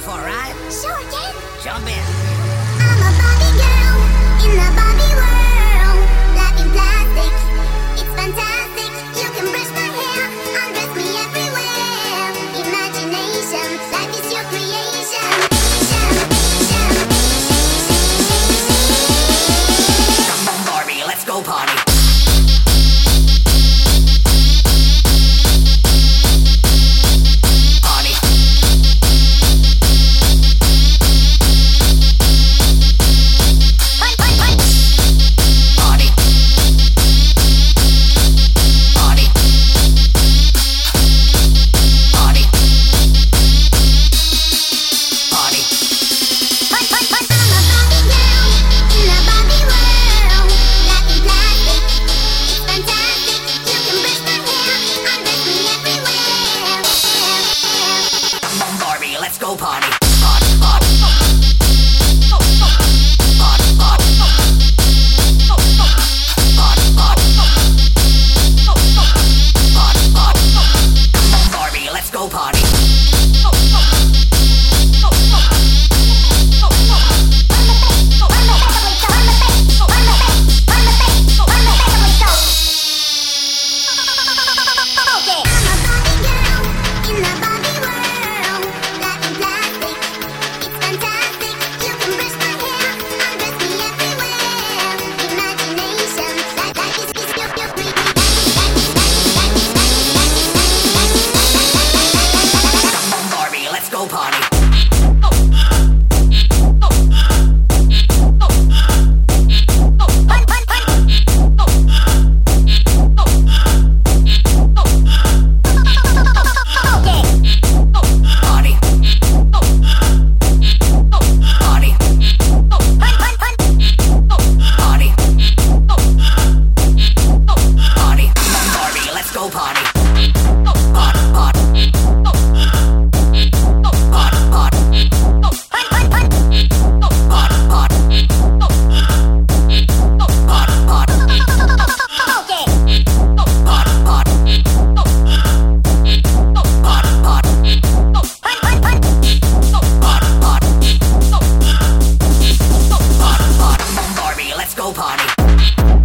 go for a? Sure, kid. Jump in. I'm a Barbie girl in the Barbie world. Life in plastic, it's fantastic. You can brush my hair, undress me everywhere. Imagination, life is your creation. Come on, Barbie, let's go party. party.